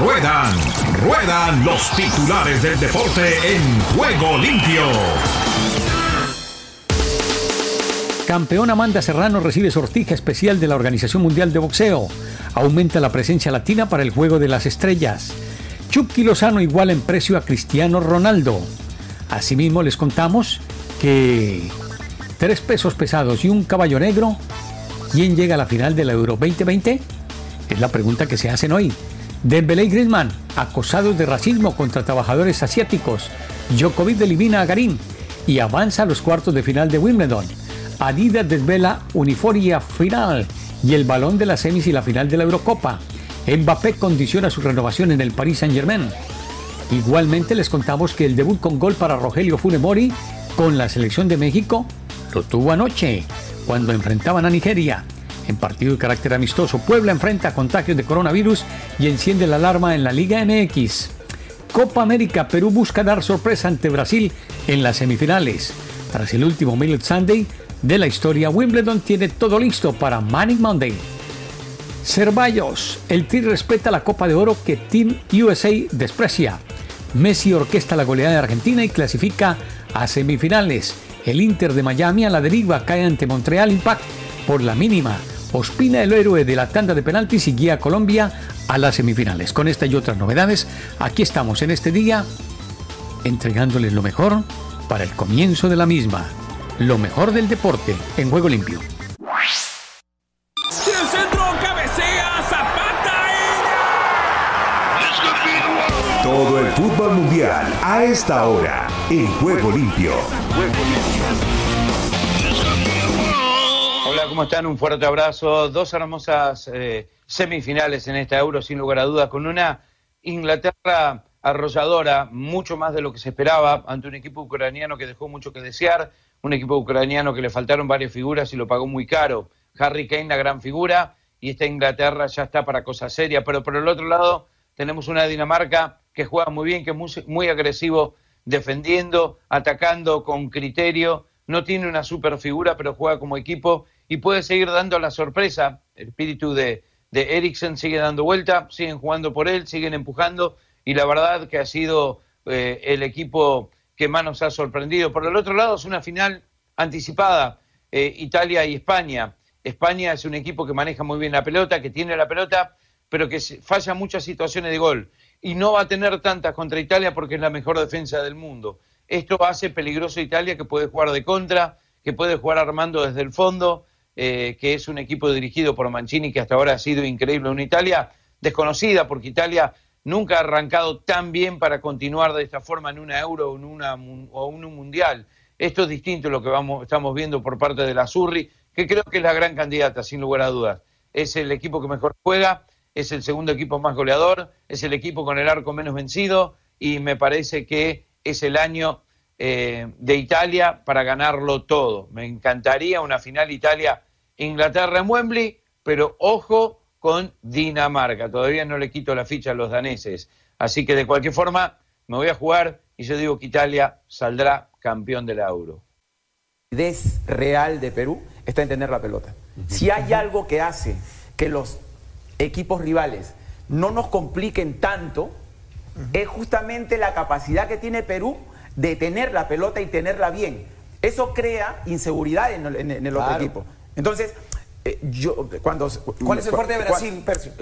Ruedan, ruedan los titulares del deporte en juego limpio. Campeón Amanda Serrano recibe sortija especial de la Organización Mundial de Boxeo. Aumenta la presencia latina para el Juego de las Estrellas. Chucky Lozano iguala en precio a Cristiano Ronaldo. Asimismo les contamos que tres pesos pesados y un caballo negro. ¿Quién llega a la final de la Euro 2020? Es la pregunta que se hacen hoy. Dembélé y Griezmann, acosados de racismo contra trabajadores asiáticos. Djokovic elimina a Garín y avanza a los cuartos de final de Wimbledon. Adidas desvela uniforia final y el balón de las semis y la final de la Eurocopa. Mbappé condiciona su renovación en el Paris Saint-Germain. Igualmente les contamos que el debut con gol para Rogelio Funemori con la selección de México lo tuvo anoche, cuando enfrentaban a Nigeria. En partido de carácter amistoso, Puebla enfrenta contagios de coronavirus y enciende la alarma en la Liga MX. Copa América, Perú busca dar sorpresa ante Brasil en las semifinales. Tras el último Millet Sunday de la historia, Wimbledon tiene todo listo para Manic Monday. Cervallos, el Tri respeta la Copa de Oro que Team USA desprecia. Messi orquesta la goleada de Argentina y clasifica a semifinales. El Inter de Miami a la deriva cae ante Montreal Impact por la mínima. Ospina, el héroe de la tanda de penaltis, y guía a Colombia a las semifinales. Con esta y otras novedades, aquí estamos en este día entregándoles lo mejor para el comienzo de la misma. Lo mejor del deporte en juego limpio. El centro cabecea Zapata Todo el fútbol mundial a esta hora en juego limpio. ¿Cómo están? Un fuerte abrazo. Dos hermosas eh, semifinales en esta Euro, sin lugar a dudas, con una Inglaterra arrolladora, mucho más de lo que se esperaba, ante un equipo ucraniano que dejó mucho que desear, un equipo ucraniano que le faltaron varias figuras y lo pagó muy caro. Harry Kane, la gran figura, y esta Inglaterra ya está para cosas serias. Pero por el otro lado, tenemos una Dinamarca que juega muy bien, que es muy, muy agresivo defendiendo, atacando con criterio. No tiene una super figura, pero juega como equipo y puede seguir dando la sorpresa. El espíritu de, de sigue dando vuelta, siguen jugando por él, siguen empujando y la verdad que ha sido eh, el equipo que más nos ha sorprendido. Por el otro lado, es una final anticipada, eh, Italia y España. España es un equipo que maneja muy bien la pelota, que tiene la pelota, pero que falla muchas situaciones de gol. Y no va a tener tantas contra Italia porque es la mejor defensa del mundo. Esto hace peligroso a Italia que puede jugar de contra, que puede jugar armando desde el fondo, eh, que es un equipo dirigido por Mancini que hasta ahora ha sido increíble. Una Italia desconocida porque Italia nunca ha arrancado tan bien para continuar de esta forma en una euro o en, una, o un mundial. Esto es distinto a lo que vamos, estamos viendo por parte de la Surri, que creo que es la gran candidata, sin lugar a dudas. Es el equipo que mejor juega, es el segundo equipo más goleador, es el equipo con el arco menos vencido y me parece que es el año eh, de Italia para ganarlo todo. Me encantaría una final Italia-Inglaterra en Wembley, pero ojo con Dinamarca. Todavía no le quito la ficha a los daneses. Así que de cualquier forma me voy a jugar y yo digo que Italia saldrá campeón de la Euro. Es real de Perú está en tener la pelota. Si hay algo que hace que los equipos rivales no nos compliquen tanto, es justamente la capacidad que tiene Perú de tener la pelota y tenerla bien. Eso crea inseguridad en, el- en el otro Claro. equipo. Entonces, eh, yo cuando ¿Cuál es el fuerte de ¿cuál- Brasil, Percio?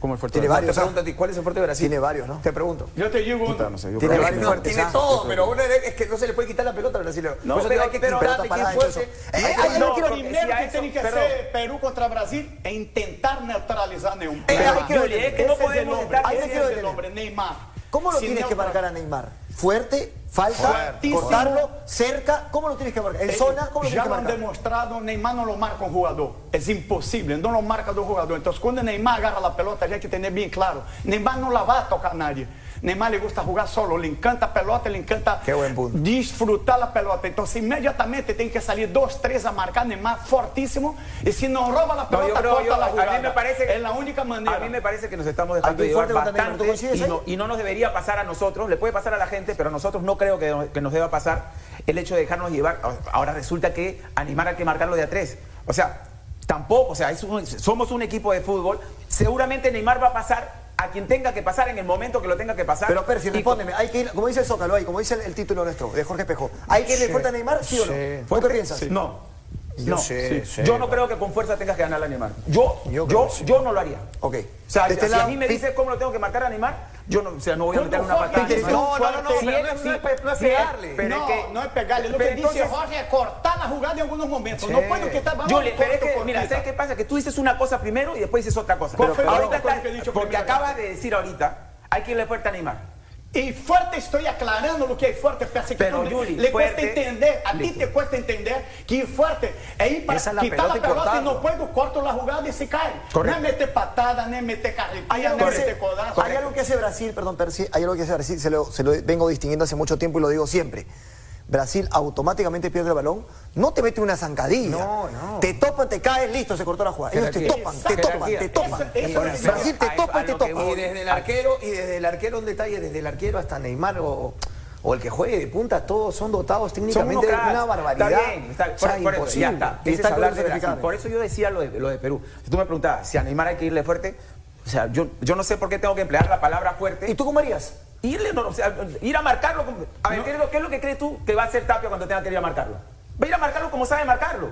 ¿Cómo el fuerte Tiene de varios, Te ¿ah? pregunto a ti, ¿cuál es el fuerte de Brasil? Tiene varios, ¿no? Te pregunto. Yo te uno. no sé, yo Tiene que varios no. fuertes. Tiene todo, pero uno es que no se le puede quitar la pelota al brasileño. No, pero- hay que pero- quitarle hay- hay- hay- lo primero a que tiene que hacer Perú contra Brasil es intentar neutralizar Neymar. Eh, ahí quiero Ese es No el podemos hombre, es Neymar. ¿Cómo lo tienes que marcar a Neymar? ¿Fuerte? ¿Falta? Fuertísimo. ¿Cortarlo? ¿Cerca? ¿Cómo lo tienes que marcar? ¿En Eh, zona? ¿Cómo lo ya tienes que lo han marcar? demostrado, Neymar no lo marca un jugador. Es imposible, no lo marca dos jugadores. Entonces, cuando Neymar agarra la pelota, hay que tener bien claro. Neymar no la va a tocar a nadie. Neymar le gusta jugar solo, le encanta pelota, le encanta Qué buen punto. disfrutar la pelota. Entonces, inmediatamente tem que salir dos, tres a marcar Neymar fortísimo. Y si no roba la No, pelota, yo creo, corta yo- la a mí jugada. me parece Es la única manera. A mí me parece que nos estamos dejando llevar fuerte contra Neymar, ¿tú bastante y no, y no nos debería pasar a nosotros, le puede pasar a la gente, pero a nosotros no creo que, que nos deba pasar el hecho de dejarnos llevar. Ahora resulta que animar hay que marcarlo de a tres. O sea, tampoco, o sea, es un- somos un equipo de fútbol, seguramente Neymar va a pasar a quien tenga que pasar en el momento que lo tenga que pasar. Pero Percy, respóndeme, hay que ir, como dice el Zócalo ahí, como dice el, el título nuestro, de Jorge Espejo, ¿hay que irle fuerte a Neymar, sí o no? ¿Vos qué piensas? No. Yo no. sé, sé. Yo no creo que con fuerza tengas que ganar a Neymar. Yo, Yo yo, creo yo, que sí. no lo haría. Ok. O sea, este si lado, a mí me dices cómo lo tengo que marcar a Neymar, yo no, o sea, no voy a meter una patada. dice No, no, no, no, pero no es- no es no es Sí, pegarle. Pero No, es no es pegarle. Lo pero que dice entonces- Jorge es cortar la jugada en algunos momentos. Sí. No puedo quitar balón Julie, pero es que, mira. ¿sabes qué pasa? Que tú dices una cosa primero y después dices otra cosa. ¿Cuál fue el ahorita está- que porque primero? acaba de decir ahorita, hay que irle fuerte a Neymar. Y fuerte estoy aclarando lo que es fuerte, parece que Pero, no le- Yuli, le fuerte- cuesta entender, a ti te cuesta entender que fuerte es ir para la quitar la pelota y pelota y no puedo, corto la jugada y se cae. Correcto. No es meter patada, no Hay carretilla, no codazo. hay algo que hace Brasil, perdón Percy, hay algo que hace Brasil, se lo, se lo vengo distinguiendo hace mucho tiempo y lo digo siempre. Brasil automáticamente pierde el balón, no te mete una zancadilla. No, no. Te topan, te caes, listo, se cortó la jugada. Ellos te topan, te topan, te topan. Brasil te topa y te topa. voy, desde el arquero y desde el arquero un detalle, desde el arquero hasta Neymar o, o el que juegue de punta, todos son dotados técnicamente de una barbaridad. Está bien, está, O sea, por, por eso, ya imposible. está. Y está es hablar de Brasil. Por eso yo decía lo de, lo de Perú. Si tú me preguntabas si a Neymar hay que irle fuerte, o sea, yo, yo no sé por qué tengo que emplear la palabra fuerte. ¿Y tú cómo harías? Irle, no, o sea, ir a marcarlo. como- A ver, ¿qué, es lo, qué es lo que crees tú que va a hacer Tapia cuando tenga que ir a marcarlo? Va a ir a marcarlo como sabe marcarlo.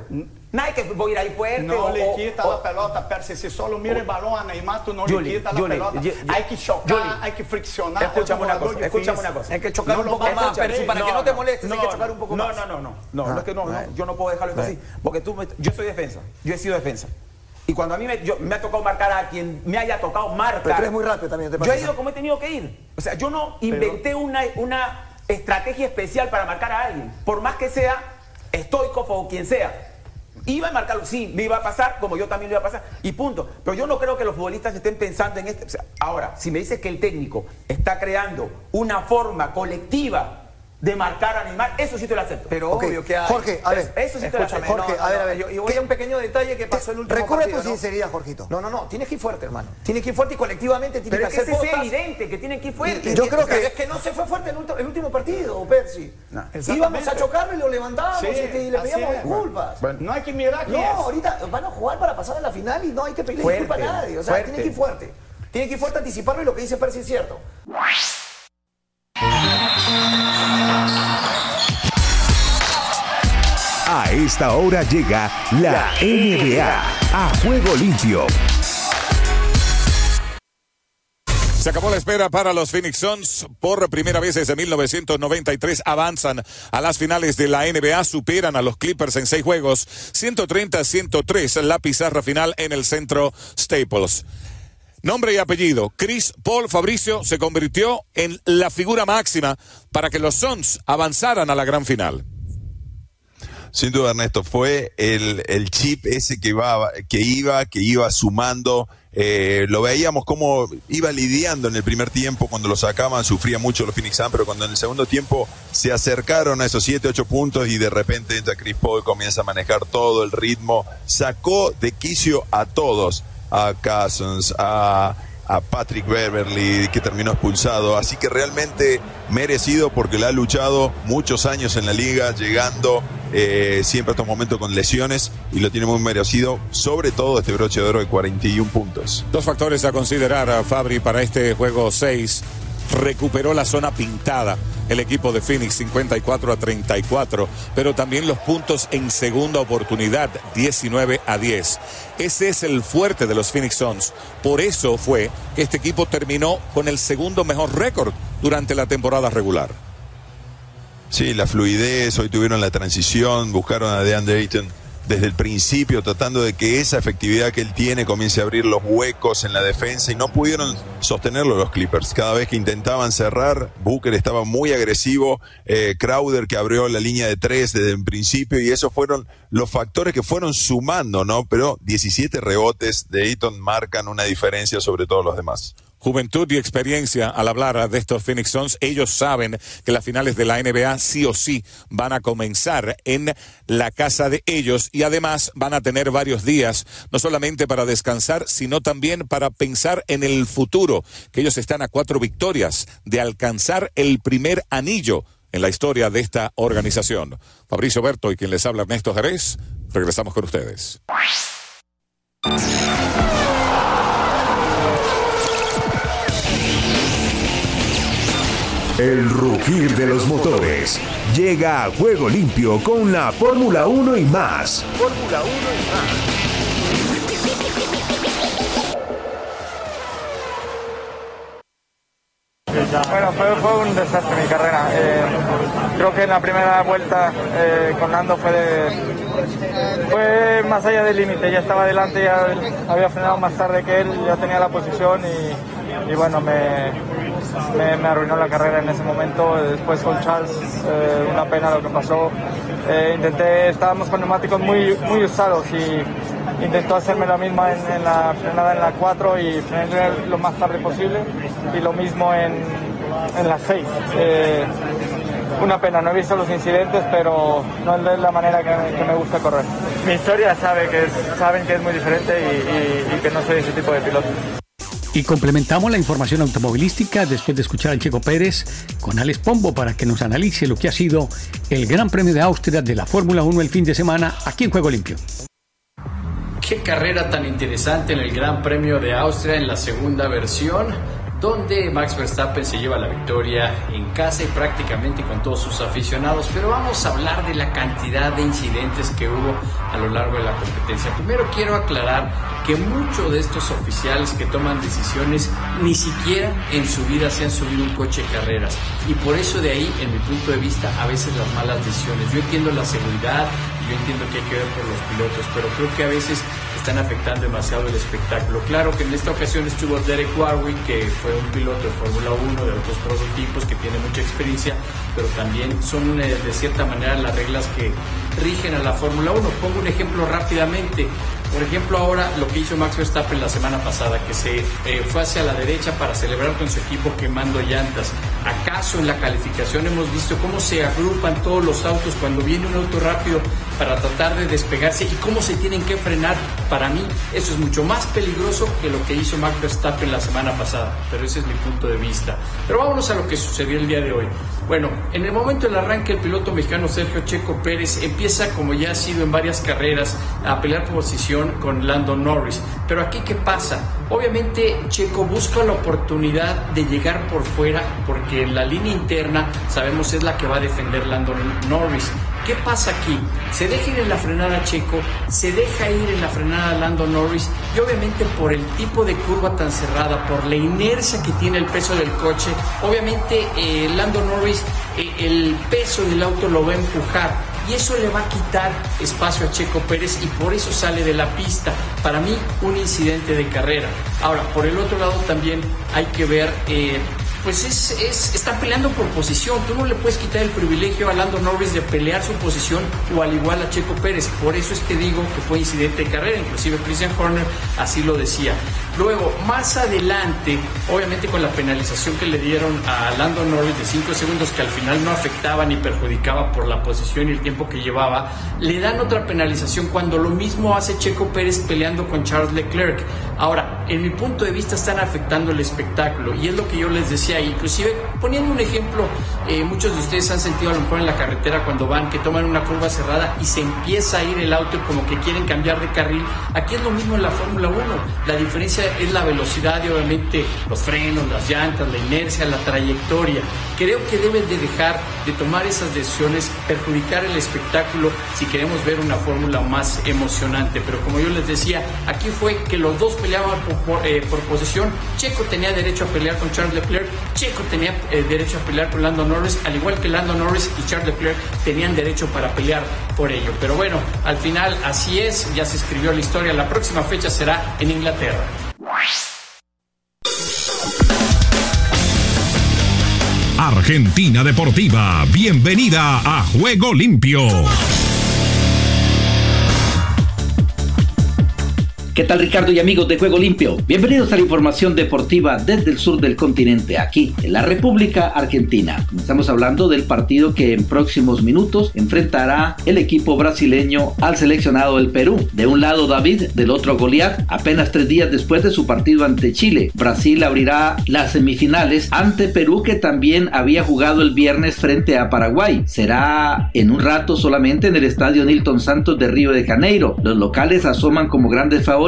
Nadie que voy a ir ahí fuerte. No o- le quita o- la pelota, Percy. Si solo mira el balón a Neymar, tú no le quitas la pelota. Hay que chocar, hay que friccionar. Escúchame Es un una cosa, escúchame difícil. una cosa. Hay que chocar un poco más, Percy, para que no te molestes, hay que chocar un poco más. No, no, no, no, no, es que no, no, yo no puedo dejarlo así, porque tú, me- yo soy defensa, yo he sido defensa. Y cuando a mí me, yo- me ha tocado marcar a quien me haya tocado marcar. Pero tú eres muy rápido también, ¿te Yo he ido como he tenido que ir. O sea, yo no inventé una, una estrategia especial para marcar a alguien. Por más que sea estoico o quien sea. Iba a marcarlo, sí, me iba a pasar, como yo también lo iba a pasar, y punto. Pero yo no creo que los futbolistas estén pensando en o sea, ahora, si me dices que el técnico está creando una forma colectiva de marcar a Neymar, eso sí te lo acepto. Pero obvio que hay. Jorge, a ver, eso sí te lo acepto. Jorge, no, no, a ver, a ver, yo- Y voy ¿qué- a un pequeño detalle que pasó en el último Recurre a tu partido, ¿no? sinceridad, Jorgito. No, no, no, tienes que ir fuerte, hermano. Tienes que ir fuerte y colectivamente tienes Pero que es que hacer es evidente que tienen que ir fuerte. Y- y- Yo creo que- es que no se fue fuerte el, ulti- el último partido, Percy. No, Íbamos a chocarlo y lo levantamos Sí, y, te- y le pedíamos disculpas. No hay que mirar No, es. ahorita van a jugar para pasar a la final y no hay que pedirle disculpas a nadie. O sea, tiene que ir fuerte. Tiene que ir fuerte, anticiparlo y lo que dice Percy es cierto. A esta hora llega la NBA a juego limpio. Se acabó la espera para los Phoenix Suns. Por primera vez desde 1993 avanzan a las finales de la NBA, superan a los Clippers en seis juegos, 130-103 la pizarra final en el centro Staples. Nombre y apellido, Chris Paul Fabricio se convirtió en la figura máxima para que los Suns avanzaran a la gran final. Sin duda, Ernesto, fue el, chip ese que, iba, que iba, que iba sumando. eh, lo veíamos como iba lidiando en el primer tiempo, cuando lo sacaban, sufría mucho los Phoenix Suns, pero cuando en el segundo tiempo se acercaron a esos 7, 8 puntos y de repente entra Chris Paul, comienza a manejar todo el ritmo, sacó de quicio a todos, a Cousins, a, a Patrick Beverly, que terminó expulsado. Así que realmente merecido porque le ha luchado muchos años en la liga, llegando eh, siempre a estos momentos con lesiones y lo tiene muy merecido, sobre todo este broche de oro de 41 puntos. Dos factores a considerar, Fabri, para este juego 6. Recuperó la zona pintada el equipo de Phoenix 54 a 34, pero también los puntos en segunda oportunidad 19 a 10. Ese es el fuerte de los Phoenix Suns. Por eso fue que este equipo terminó con el segundo mejor récord durante la temporada regular. Sí, la fluidez, hoy tuvieron la transición, buscaron a DeAndre Ayton desde el principio, tratando de que esa efectividad que él tiene comience a abrir los huecos en la defensa y no pudieron sostenerlo los Clippers. Cada vez que intentaban cerrar, Booker estaba muy agresivo, eh, Crowder que abrió la línea de tres desde el principio y esos fueron los factores que fueron sumando, ¿no? Pero 17 rebotes de Ayton marcan una diferencia sobre todos los demás. Juventud y experiencia al hablar de estos Phoenix Suns, ellos saben que las finales de la NBA sí o sí van a comenzar en la casa de ellos y además van a tener varios días, no solamente para descansar, sino también para pensar en el futuro, que ellos están a cuatro victorias de alcanzar el primer anillo en la historia de esta organización. Fabricio Berto y quien les habla Ernesto Jerez, regresamos con ustedes. El rugir de los motores. Llega a Juego Limpio con la Fórmula 1 y más. Fórmula 1 y más. Bueno, fue, un desastre mi carrera. Eh, creo que en la primera vuelta eh, con Nando fue, fue más allá del límite. Ya estaba adelante, ya había frenado más tarde que él, ya tenía la posición y bueno, me, me, arruinó la carrera en ese momento. Después con Charles, eh, una pena lo que pasó. Eh, intenté, estábamos con neumáticos muy, muy usados y intentó hacerme la misma en, la frenada en la 4 y frené lo más tarde posible y lo mismo en, en la 6. Eh, una pena, no he visto los incidentes, pero no es la manera que, me gusta correr. Mi historia sabe que saben que es muy diferente y, y que no soy ese tipo de piloto. Y complementamos la información automovilística después de escuchar al Checo Pérez con Alex Pombo para que nos analice lo que ha sido el Gran Premio de Austria de la Fórmula 1 el fin de semana aquí en Juego Limpio. Qué carrera tan interesante en el Gran Premio de Austria en la segunda versión donde Max Verstappen se lleva la victoria en casa y prácticamente con todos sus aficionados. Pero vamos a hablar de la cantidad de incidentes que hubo a lo largo de la competencia. Primero quiero aclarar que muchos de estos oficiales que toman decisiones ni siquiera en su vida se han subido un coche de carreras. Y por eso de ahí, en mi punto de vista, a veces las malas decisiones. Yo entiendo la seguridad, yo entiendo que hay que ver por los pilotos, pero creo que a veces están afectando demasiado el espectáculo. Claro que en esta ocasión estuvo Derek Warwick, que fue un piloto de Fórmula 1 de otros prototipos, que tiene mucha experiencia, pero también son eh, de cierta manera las reglas que rigen a la Fórmula 1. Pongo un ejemplo rápidamente. Por ejemplo, ahora lo que hizo Max Verstappen la semana pasada, que se eh, fue hacia la derecha para celebrar con su equipo quemando llantas. ¿Acaso en la calificación hemos visto cómo se agrupan todos los autos cuando viene un auto rápido para tratar de despegarse y cómo se tienen que frenar? Para mí eso es mucho más peligroso que lo que hizo Max Verstappen la semana pasada, pero ese es mi punto de vista. Pero vámonos a lo que sucedió el día de hoy. Bueno, en el momento del arranque el piloto mexicano Sergio Checo Pérez empieza, como ya ha sido en varias carreras, a pelear posición con Lando Norris. Pero aquí, ¿qué pasa? Obviamente, Checo busca la oportunidad de llegar por fuera, porque la línea interna sabemos es la que va a defender Lando Norris. ¿Qué pasa aquí? Se deja ir en la frenada Checo, se deja ir en la frenada Lando Norris y obviamente por el tipo de curva tan cerrada, por la inercia que tiene el peso del coche, obviamente eh, Lando Norris eh, el peso del auto lo va a empujar y eso le va a quitar espacio a Checo Pérez y por eso sale de la pista. Para mí, un incidente de carrera. Ahora, por el otro lado también hay que ver eh, pues es, es, están peleando por posición. Tú no le puedes quitar el privilegio a Lando Norris de pelear su posición o al igual a Checo Pérez. Por eso es que digo que fue incidente de carrera. Inclusive Christian Horner así lo decía. Luego, más adelante, obviamente con la penalización que le dieron a Lando Norris de 5 segundos, que al final no afectaba ni perjudicaba por la posición y el tiempo que llevaba, le dan otra penalización cuando lo mismo hace Checo Pérez peleando con Charles Leclerc. Ahora, en mi punto de vista están afectando el espectáculo y es lo que yo les decía, inclusive poniendo un ejemplo, eh, muchos de ustedes han sentido a lo mejor en la carretera cuando van, que toman una curva cerrada y se empieza a ir el auto como que quieren cambiar de carril. Aquí es lo mismo en la Fórmula 1, la diferencia es la velocidad y obviamente los frenos, las llantas, la inercia, la trayectoria. Creo que deben de dejar de tomar esas decisiones, perjudicar el espectáculo si queremos ver una fórmula más emocionante. Pero como yo les decía, aquí fue que los dos peleaban por, eh, posesión. Checo tenía derecho a pelear con Charles Leclerc, Checo tenía eh, derecho a pelear con Lando Norris, al igual que Lando Norris y Charles Leclerc tenían derecho para pelear por ello. Pero bueno, al final así es, ya se escribió la historia. La próxima fecha será en Inglaterra. Argentina Deportiva, bienvenida a Juego Limpio. ¿Qué tal Ricardo y amigos de Juego Limpio? Bienvenidos a la información deportiva desde el sur del continente, aquí en la República Argentina. Estamos hablando del partido que en próximos minutos enfrentará el equipo brasileño al seleccionado del Perú. De un lado David, del otro Goliat. Apenas tres días después de su partido ante Chile, Brasil abrirá las semifinales ante Perú que también había jugado el viernes frente a Paraguay. Será en un rato solamente en el estadio Nilton Santos de Río de Janeiro. Los locales asoman como grandes favoritos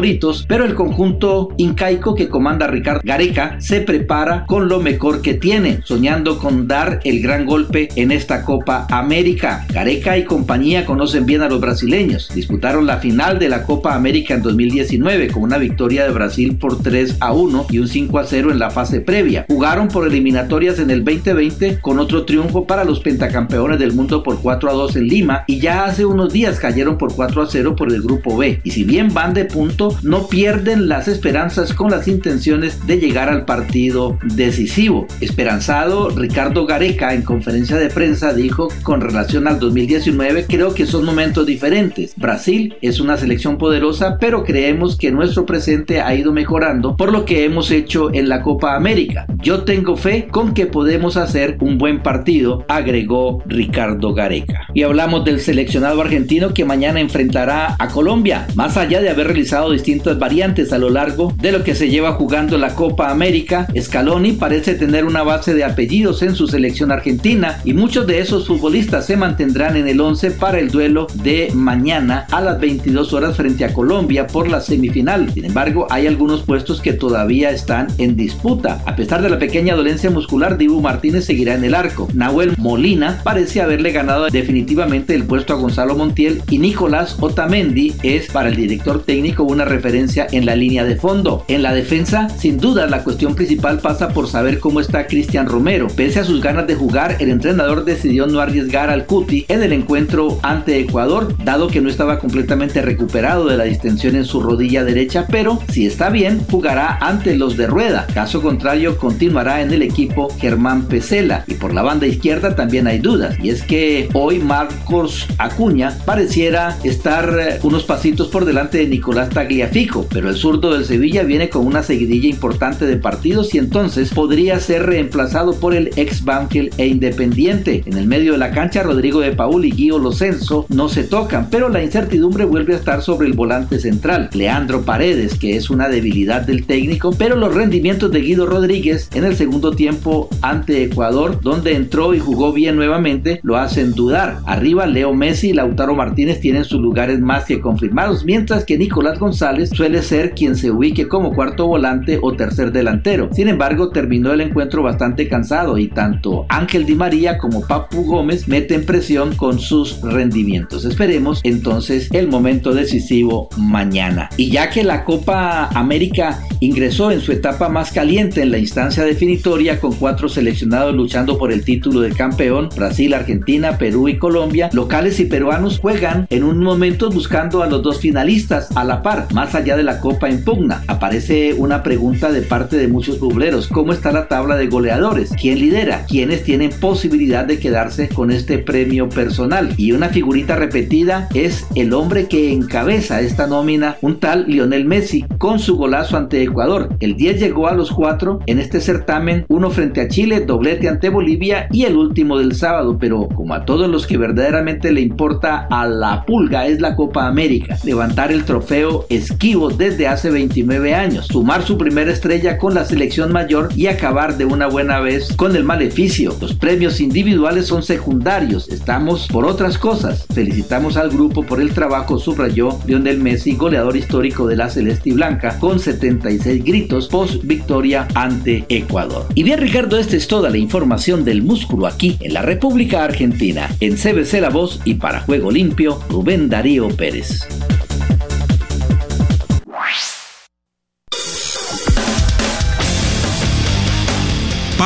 pero el conjunto incaico que comanda Ricardo Gareca se prepara con lo mejor que tiene, soñando con dar el gran golpe en esta Copa América. Gareca y compañía conocen bien a los brasileños. Disputaron la final de la Copa América en 2019 con una victoria de Brasil por 3 a 1 y un 5 a 0 en la fase previa. Jugaron por eliminatorias en el 2020 con otro triunfo para los pentacampeones del mundo por 4 a 2 en Lima y ya hace unos días cayeron por 4 a 0 por el grupo B. Y si bien van de punto, no pierden las esperanzas con las intenciones de llegar al partido decisivo. Esperanzado, Ricardo Gareca en conferencia de prensa dijo con relación al 2019, creo que son momentos diferentes. Brasil es una selección poderosa, pero creemos que nuestro presente ha ido mejorando por lo que hemos hecho en la Copa América. Yo tengo fe con que podemos hacer un buen partido, agregó Ricardo Gareca. Y hablamos del seleccionado argentino que mañana enfrentará a Colombia, más allá de haber realizado distintas variantes a lo largo de lo que se lleva jugando la Copa América, Scaloni parece tener una base de apellidos en su selección argentina y muchos de esos futbolistas se mantendrán en el 11 para el duelo de mañana a las 22 horas frente a Colombia por la semifinal. Sin embargo, hay algunos puestos que todavía están en disputa. A pesar de la pequeña dolencia muscular, Dibu Martínez seguirá en el arco. Nahuel Molina parece haberle ganado definitivamente el puesto a Gonzalo Montiel y Nicolás Otamendi es para el director técnico una referencia en la línea de fondo. En la defensa, sin duda, la cuestión principal pasa por saber cómo está Cristian Romero. Pese a sus ganas de jugar, el entrenador decidió no arriesgar al Cuti en el encuentro ante Ecuador, dado que no estaba completamente recuperado de la distensión en su rodilla derecha, pero si está bien, jugará ante los de Rueda. Caso contrario, continuará en el equipo Germán Pesela. Y por la banda izquierda también hay dudas, y es que hoy Marcos Acuña pareciera estar eh, unos pasitos por delante de Nicolás Tagliafico, pero el zurdo del Sevilla viene con una seguidilla importante de partidos y entonces podría ser reemplazado por el ex Banfield e Independiente. En el medio de la cancha, Rodrigo de Paul y Guido Locenzo no se tocan, pero la incertidumbre vuelve a estar sobre el volante central, Leandro Paredes, que es una debilidad del técnico, pero los rendimientos de Guido Rodríguez en el segundo tiempo ante Ecuador, donde entró y jugó bien nuevamente, lo hacen dudar. Arriba, Leo Messi y Lautaro Martínez tienen sus lugares más que confirmados, mientras que Nicolás González suele ser quien se ubique como cuarto volante o tercer delantero. Sin embargo, terminó el encuentro bastante cansado y tanto Ángel Di María como Papu Gómez meten presión con sus rendimientos. Esperemos entonces el momento decisivo mañana. Y ya que la Copa América ingresó en su etapa más caliente en la instancia definitoria con cuatro seleccionados luchando por el título de campeón, Brasil, Argentina, Perú y Colombia, locales y peruanos juegan en un momento buscando a los dos finalistas a la par, más allá de la Copa en pugna. Aparece una pregunta de parte de muchos bubleros, ¿cómo está la tabla de goleadores? ¿Quién lidera? ¿Quiénes tienen posibilidad de quedarse con este premio personal? Y una figurita repetida es el hombre que encabeza esta nómina, un tal Lionel Messi, con su golazo ante Ecuador. El 10 llegó a los 4 en este certamen, uno frente a Chile, doblete ante Bolivia y el último del sábado, pero como a todos los que verdaderamente le importa a la pulga es la Copa América, levantar el trofeo esquivo desde hace 29 años, sumar su primera estrella con la selección mayor y acabar de una buena vez con el maleficio. Los premios individuales son secundarios, estamos por otras cosas. Felicitamos al grupo por el trabajo, subrayó Lionel Messi, goleador histórico de la Celeste y Blanca, con 76 gritos post victoria ante Ecuador. Y bien Ricardo, esta es toda la información del músculo aquí en la República Argentina. En CBC La Voz y para Juego Limpio, Rubén Darío Pérez.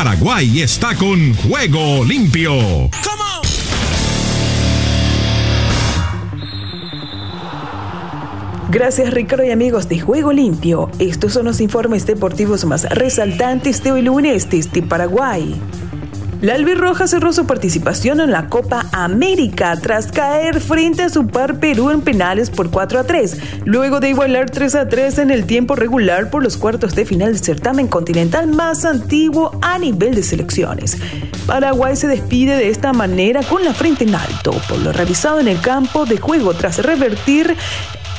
Paraguay está con Juego Limpio. Gracias Ricardo y amigos de Juego Limpio. Estos son los informes deportivos más resaltantes de hoy lunes desde Paraguay. La albirroja cerró su participación en la Copa América tras caer frente a su par Perú en penales por 4 a 3, luego de igualar 3 a 3 en el tiempo regular por los cuartos de final del certamen continental más antiguo a nivel de selecciones. Paraguay se despide de esta manera con la frente en alto por lo realizado en el campo de juego tras revertir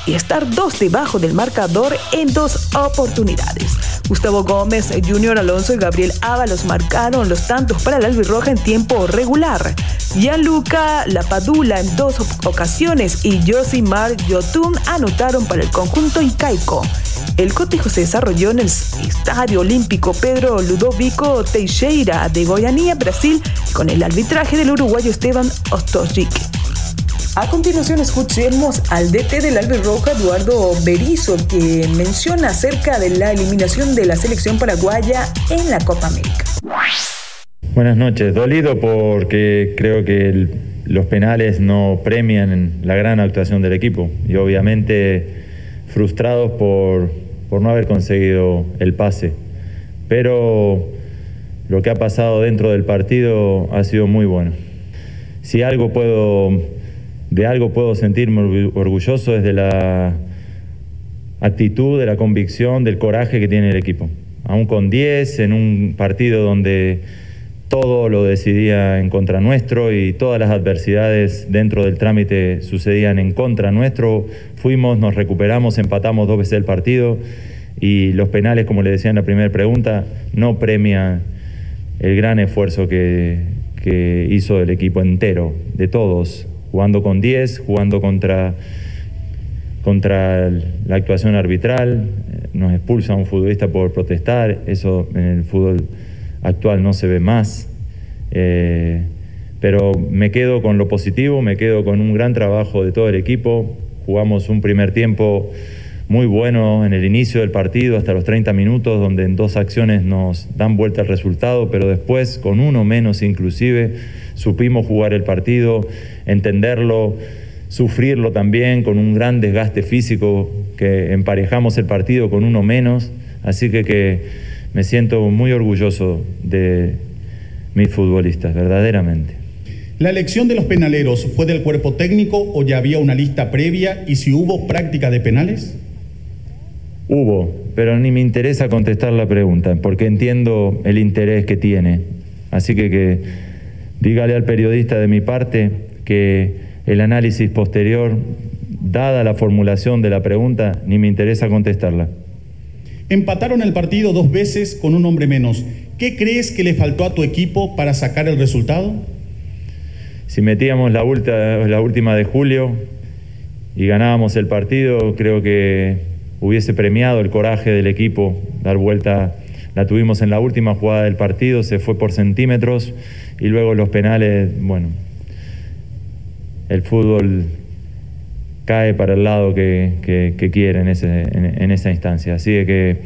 y estar dos debajo del marcador en dos oportunidades. Gustavo Gómez, Junior Alonso y Gabriel Ábalos marcaron los tantos para el albirroja en tiempo regular. Gianluca Lapadula en dos ocasiones y Josimar Yotun anotaron para el conjunto Icaico. El cotejo se desarrolló en el Estadio Olímpico Pedro Ludovico Teixeira de Goianía, Brasil, con el arbitraje del uruguayo Esteban Ostojic. A continuación escuchemos al DT del Albirroja, Eduardo Berizo, que menciona acerca de la eliminación de la selección paraguaya en la Copa América. Buenas noches, dolido porque creo que los penales no premian la gran actuación del equipo y obviamente frustrados por, por no haber conseguido el pase. Pero lo que ha pasado dentro del partido ha sido muy bueno. Si algo puedo, de algo puedo sentirme orgulloso es de la actitud, de la convicción, del coraje que tiene el equipo. Aún con 10, en un partido donde todo lo decidía en contra nuestro y todas las adversidades dentro del trámite sucedían en contra nuestro. Fuimos, nos recuperamos, empatamos dos veces el partido y los penales, como le decía en la primera pregunta, no premian el gran esfuerzo que, hizo el equipo entero, de todos, jugando con 10, jugando contra, contra la actuación arbitral, nos expulsa a un futbolista por protestar, eso en el fútbol actual no se ve más. Eh, pero me quedo con lo positivo, me quedo con un gran trabajo de todo el equipo. Jugamos un primer tiempo muy bueno en el inicio del partido, hasta los 30 minutos, donde en dos acciones nos dan vuelta el resultado, pero después, con uno menos inclusive, supimos jugar el partido, entenderlo, sufrirlo también, con un gran desgaste físico, que emparejamos el partido con uno menos. Así que, que me siento muy orgulloso de mis futbolistas, verdaderamente. ¿La elección de los penaleros fue del cuerpo técnico o ya había una lista previa y si hubo práctica de penales? Hubo, pero ni me interesa contestar la pregunta porque entiendo el interés que tiene. Así que, que dígale al periodista de mi parte que el análisis posterior, dada la formulación de la pregunta, ni me interesa contestarla. Empataron el partido dos veces con un hombre menos. ¿Qué crees que le faltó a tu equipo para sacar el resultado? Si metíamos la, la última de julio y ganábamos el partido, creo que hubiese premiado el coraje del equipo, dar vuelta, la tuvimos en la última jugada del partido, se fue por centímetros y luego los penales, bueno, el fútbol cae para el lado que, quiere en, en, esa instancia. Así que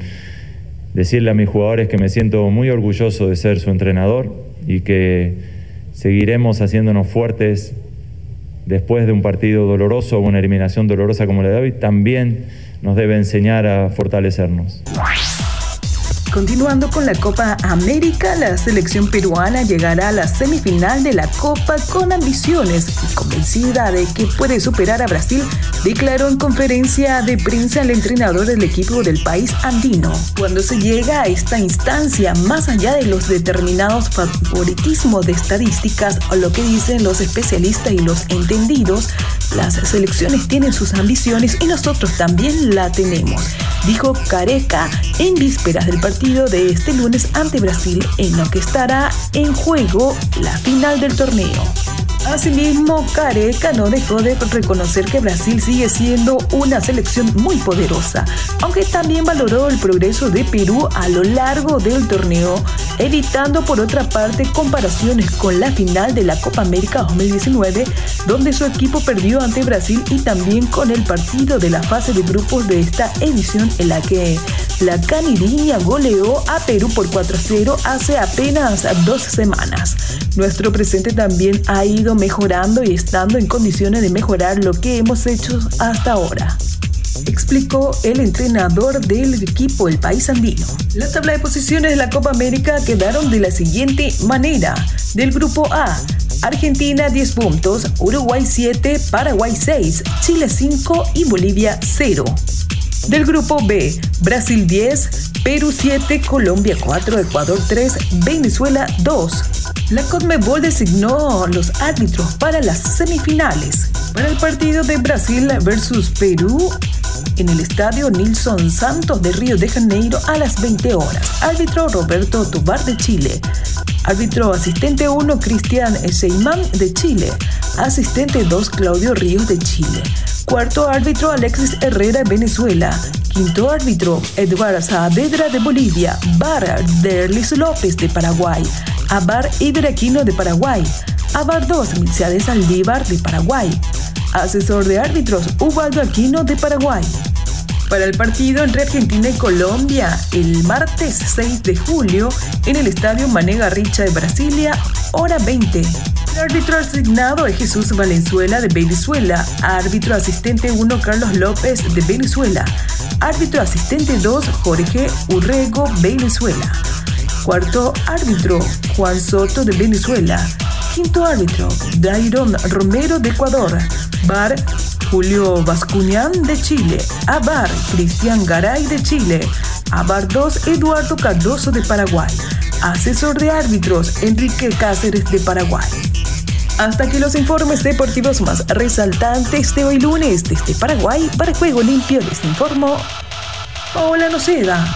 decirle a mis jugadores que me siento muy orgulloso de ser su entrenador y que seguiremos haciéndonos fuertes después de un partido doloroso o una eliminación dolorosa como la de hoy, también nos debe enseñar a fortalecernos. Continuando con la Copa América, la selección peruana llegará a la semifinal de la Copa con ambiciones y convencida de que puede superar a Brasil, declaró en conferencia de prensa el entrenador del equipo del país andino. Cuando se llega a esta instancia, más allá de los determinados favoritismos de estadísticas o lo que dicen los especialistas y los entendidos, las selecciones tienen sus ambiciones y nosotros también la tenemos, dijo Careca en vísperas del partido de este lunes ante Brasil en lo que estará en juego la final del torneo. Asimismo, Careca no dejó de reconocer que Brasil sigue siendo una selección muy poderosa, aunque también valoró el progreso de Perú a lo largo del torneo, evitando por otra parte comparaciones con la final de la Copa América 2019, donde su equipo perdió ante Brasil y también con el partido de la fase de grupos de esta edición en la que la caniriña goleó a Perú por 4-0 hace apenas dos semanas. Nuestro presente también ha ido mejorando y estando en condiciones de mejorar lo que hemos hecho hasta ahora explicó el entrenador del equipo El País Andino. La tabla de posiciones de la Copa América quedaron de la siguiente manera. Del grupo A, Argentina 10 puntos, Uruguay 7, Paraguay 6, Chile 5 y Bolivia 0. Del grupo B, Brasil 10, Perú 7, Colombia 4, Ecuador 3, Venezuela 2. La CONMEBOL designó los árbitros para las semifinales. Para el partido de Brasil versus Perú, en el estadio Nilson Santos de Río de Janeiro a las 20 horas. Árbitro Roberto Tobar de Chile. Árbitro asistente 1 Cristian Seyman de Chile. Asistente 2 Claudio Ríos de Chile. Cuarto árbitro Alexis Herrera de Venezuela. Quinto árbitro Eduardo Saavedra de Bolivia. Bar Derlis López de Paraguay. Abar Iberaquino de Paraguay. Abar 2 Mercedes Aldívar de Paraguay. Asesor de árbitros Ubaldo Aquino de Paraguay. Para el partido entre Argentina y Colombia, el martes 6 de julio, en el Estadio Mané Garrincha de Brasilia, hora 20. El árbitro asignado es Jesús Valenzuela de Venezuela, árbitro asistente 1 Carlos López de Venezuela, árbitro asistente 2 Jorge Urrego, Venezuela. Cuarto árbitro Juan Soto de Venezuela. Quinto árbitro Dairon Romero de Ecuador. Bar Julio Bascuñán de Chile. A Bar Cristian Garay de Chile. A Bar 2 Eduardo Cardoso de Paraguay. Asesor de árbitros Enrique Cáceres de Paraguay. Hasta aquí los informes deportivos más resaltantes de hoy lunes desde Paraguay para Juego Limpio les informó Paola Noceda.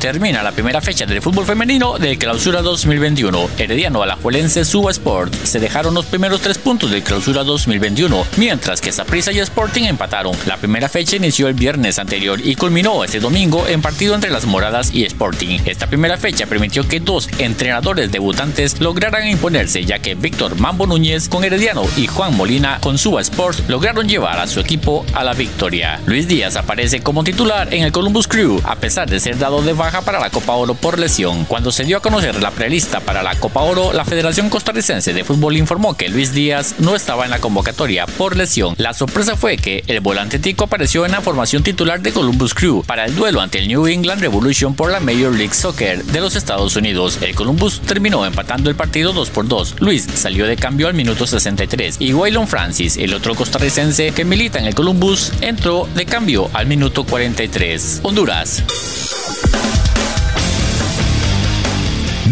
Termina la primera fecha del fútbol femenino de Clausura 2021. Herediano Alajuelense Suba Sport se dejaron los primeros tres puntos del Clausura 2021, mientras que Saprissa y Sporting empataron. La primera fecha inició el viernes anterior y culminó este domingo en partido entre las Moradas y Sporting. Esta primera fecha permitió que dos entrenadores debutantes lograran imponerse, ya que Víctor Mambo Núñez con Herediano y Juan Molina con Suba Sports lograron llevar a su equipo a la victoria. Luis Díaz aparece como titular en el Columbus Crew, a pesar de ser dado de baja para la Copa Oro por lesión. Cuando se dio a conocer la prelista para la Copa Oro, la Federación Costarricense de Fútbol informó que Luis Díaz no estaba en la convocatoria por lesión. La sorpresa fue que el volante tico apareció en la formación titular de Columbus Crew para el duelo ante el New England Revolution por la Major League Soccer de los Estados Unidos. El Columbus terminó empatando el partido 2 por 2. Luis salió de cambio al minuto 63 y Waylon Francis, el otro costarricense que milita en el Columbus, entró de cambio al minuto 43. Honduras.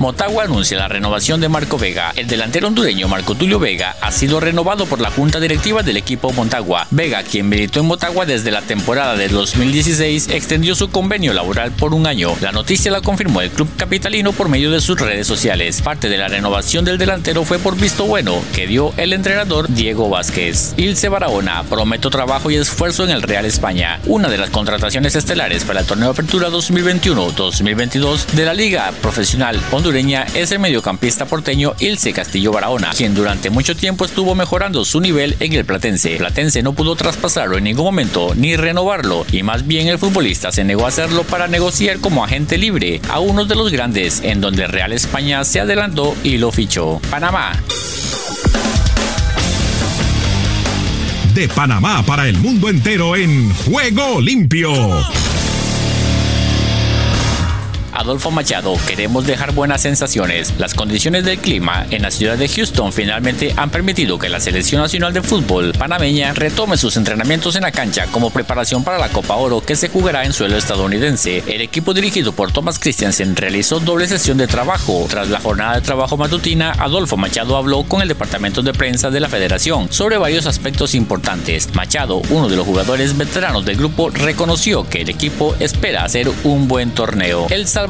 Motagua anuncia la renovación de Marco Vega. El delantero hondureño Marco Tulio Vega ha sido renovado por la junta directiva del equipo Motagua. Vega, quien militó en Motagua desde la temporada de 2016, extendió su convenio laboral por un año. La noticia la confirmó el club capitalino por medio de sus redes sociales. Parte de la renovación del delantero fue por visto bueno que dio el entrenador Diego Vázquez. Ilse Barahona prometió trabajo y esfuerzo en el Real España, una de las contrataciones estelares para el torneo apertura 2021-2022 de la Liga Profesional Es el mediocampista porteño Ilse Castillo Barahona, quien durante mucho tiempo estuvo mejorando su nivel en el Platense. Platense no pudo traspasarlo en ningún momento ni renovarlo, y más bien el futbolista se negó a hacerlo para negociar como agente libre a uno de los grandes, en donde Real España se adelantó y lo fichó. Panamá. De Panamá para el mundo entero en juego limpio. Adolfo Machado, queremos dejar buenas sensaciones. Las condiciones del clima en la ciudad de Houston finalmente han permitido que la Selección Nacional de Fútbol panameña retome sus entrenamientos en la cancha como preparación para la Copa Oro que se jugará en suelo estadounidense. El equipo dirigido por Thomas Christiansen realizó doble sesión de trabajo. Tras la jornada de trabajo matutina, Adolfo Machado habló con el departamento de prensa de la federación sobre varios aspectos importantes. Machado, uno de los jugadores veteranos del grupo, reconoció que el equipo espera hacer un buen torneo. El Salvador.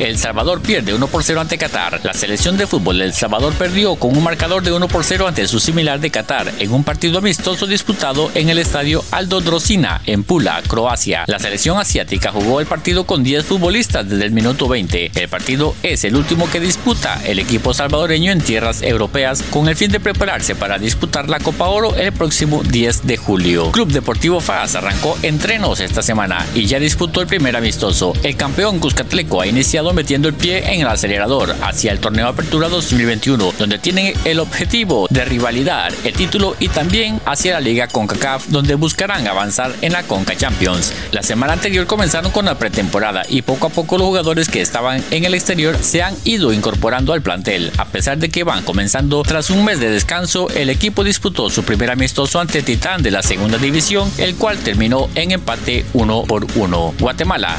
El Salvador pierde 1 por 0 ante Qatar. La selección de fútbol de El Salvador perdió con un marcador de 1 por 0 ante su similar de Qatar en un partido amistoso disputado en el estadio Aldo Drosina en Pula, Croacia. La selección asiática jugó el partido con 10 futbolistas desde el minuto 20. El partido es el último que disputa el equipo salvadoreño en tierras europeas con el fin de prepararse para disputar la Copa Oro el próximo 10 de julio. Club Deportivo FAS arrancó entrenos esta semana y ya disputó el primer amistoso. El campeón Cuscatleco ha iniciado metiendo el pie en el acelerador hacia el torneo Apertura 2021, donde tienen el objetivo de rivalidad, el título y también hacia la Liga CONCACAF, donde buscarán avanzar en la CONCA Champions. La semana anterior comenzaron con la pretemporada y poco a poco los jugadores que estaban en el exterior se han ido incorporando al plantel. A pesar de que van comenzando tras un mes de descanso, el equipo disputó su primer amistoso ante Titán de la segunda división, el cual terminó en empate 1 por 1. Guatemala.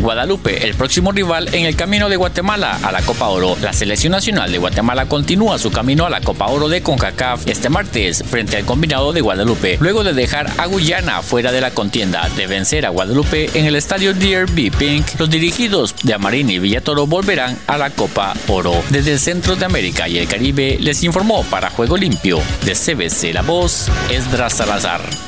Guadalupe, el próximo rival en el camino de Guatemala a la Copa Oro. La selección nacional de Guatemala continúa su camino a la Copa Oro de CONCACAF este martes frente al combinado de Guadalupe, luego de dejar a Guyana fuera de la contienda. De vencer a Guadalupe en el estadio DRB Pink, los dirigidos de Amarini y Villatoro volverán a la Copa Oro. Desde el centro de América y el Caribe les informó para Juego Limpio de CBC La Voz, Esdras Salazar.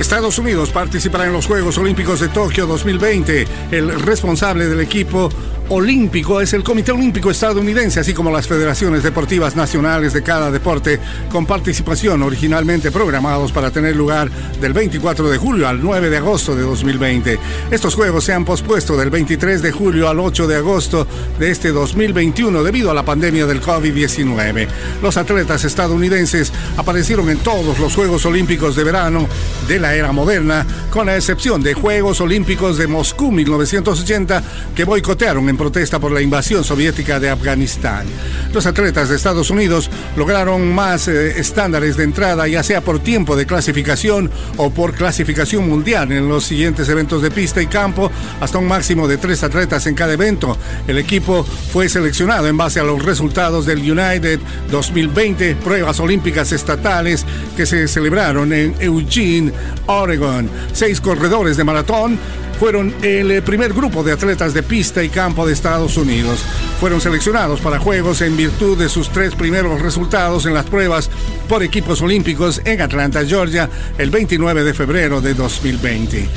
Estados Unidos participará en los Juegos Olímpicos de Tokio 2020. El responsable del equipo olímpico es el Comité Olímpico estadounidense, así como las federaciones deportivas nacionales de cada deporte, con participación originalmente programados para tener lugar del 24 de julio al 9 de agosto de 2020. Estos Juegos se han pospuesto del 23 de julio al 8 de agosto de este 2021 debido a la pandemia del COVID-19. Los atletas estadounidenses aparecieron en todos los Juegos Olímpicos de verano de la era moderna, con la excepción de Juegos Olímpicos de Moscú 1980 que boicotearon en protesta por la invasión soviética de Afganistán. Los atletas de Estados Unidos lograron más eh, estándares de entrada, ya sea por tiempo de clasificación o por clasificación mundial en los siguientes eventos de pista y campo, hasta un máximo de tres atletas en cada evento. El equipo fue seleccionado en base a los resultados del United 2020, pruebas olímpicas estatales que se celebraron en Eugene, Oregon. Seis corredores de maratón fueron el eh, primer grupo de atletas de pista y campo de Estados Unidos. Fueron seleccionados para Juegos en virtud de sus tres primeros resultados en las pruebas por equipos olímpicos en Atlanta, Georgia, el 29 de febrero de 2020.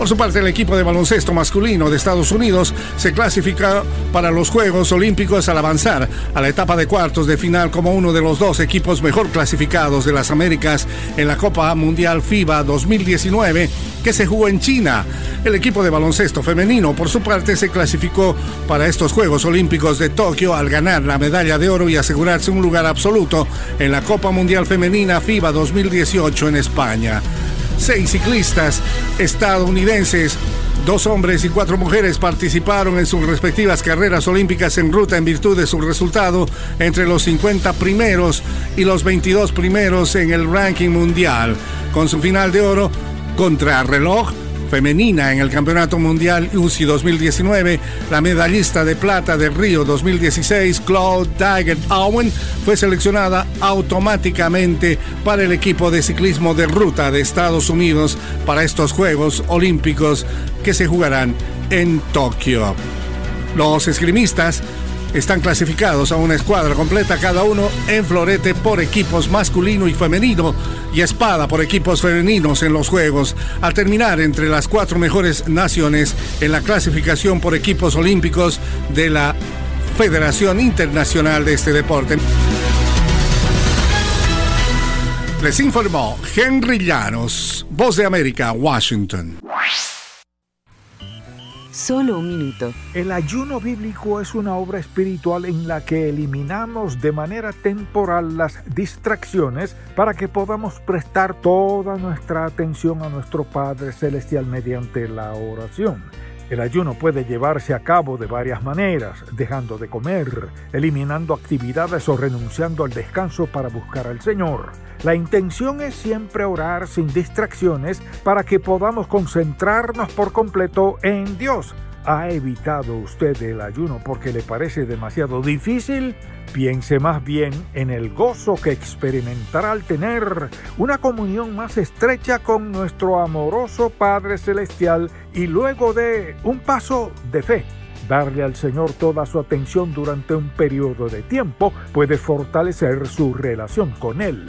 Por su parte, el equipo de baloncesto masculino de Estados Unidos se clasifica para los Juegos Olímpicos al avanzar a la etapa de cuartos de final como uno de los dos equipos mejor clasificados de las Américas en la Copa Mundial FIBA 2019 que se jugó en China. El equipo de baloncesto femenino, por su parte, se clasificó para estos Juegos Olímpicos de Tokio al ganar la medalla de oro y asegurarse un lugar absoluto en la Copa Mundial Femenina FIBA 2018 en España. Seis ciclistas estadounidenses Dos hombres y cuatro mujeres participaron en sus respectivas carreras olímpicas en ruta en virtud de su resultado entre los 50 primeros y los 22 primeros en el ranking mundial. Con su final de oro contra reloj femenina en el Campeonato Mundial UCI 2019, la medallista de plata de Río 2016, Claude Tiger Owen, fue seleccionada automáticamente para el equipo de ciclismo de ruta de Estados Unidos para estos Juegos Olímpicos que se jugarán en Tokio. Los esgrimistas están clasificados a una escuadra completa cada uno en florete por equipos masculino y femenino y espada por equipos femeninos en los Juegos, al terminar entre las cuatro mejores naciones en la clasificación por equipos olímpicos de la Federación Internacional de este deporte. Les informó Henry Llanos, Voz de América, Washington. Solo un minuto. El ayuno bíblico es una obra espiritual en la que eliminamos de manera temporal las distracciones para que podamos prestar toda nuestra atención a nuestro Padre Celestial mediante la oración. El ayuno puede llevarse a cabo de varias maneras, dejando de comer, eliminando actividades o renunciando al descanso para buscar al Señor. La intención es siempre orar sin distracciones para que podamos concentrarnos por completo en Dios. ¿Ha evitado usted el ayuno porque le parece demasiado difícil? Piense más bien en el gozo que experimentará al tener una comunión más estrecha con nuestro amoroso Padre Celestial y luego de un paso de fe. Darle al Señor toda su atención durante un periodo de tiempo puede fortalecer su relación con Él.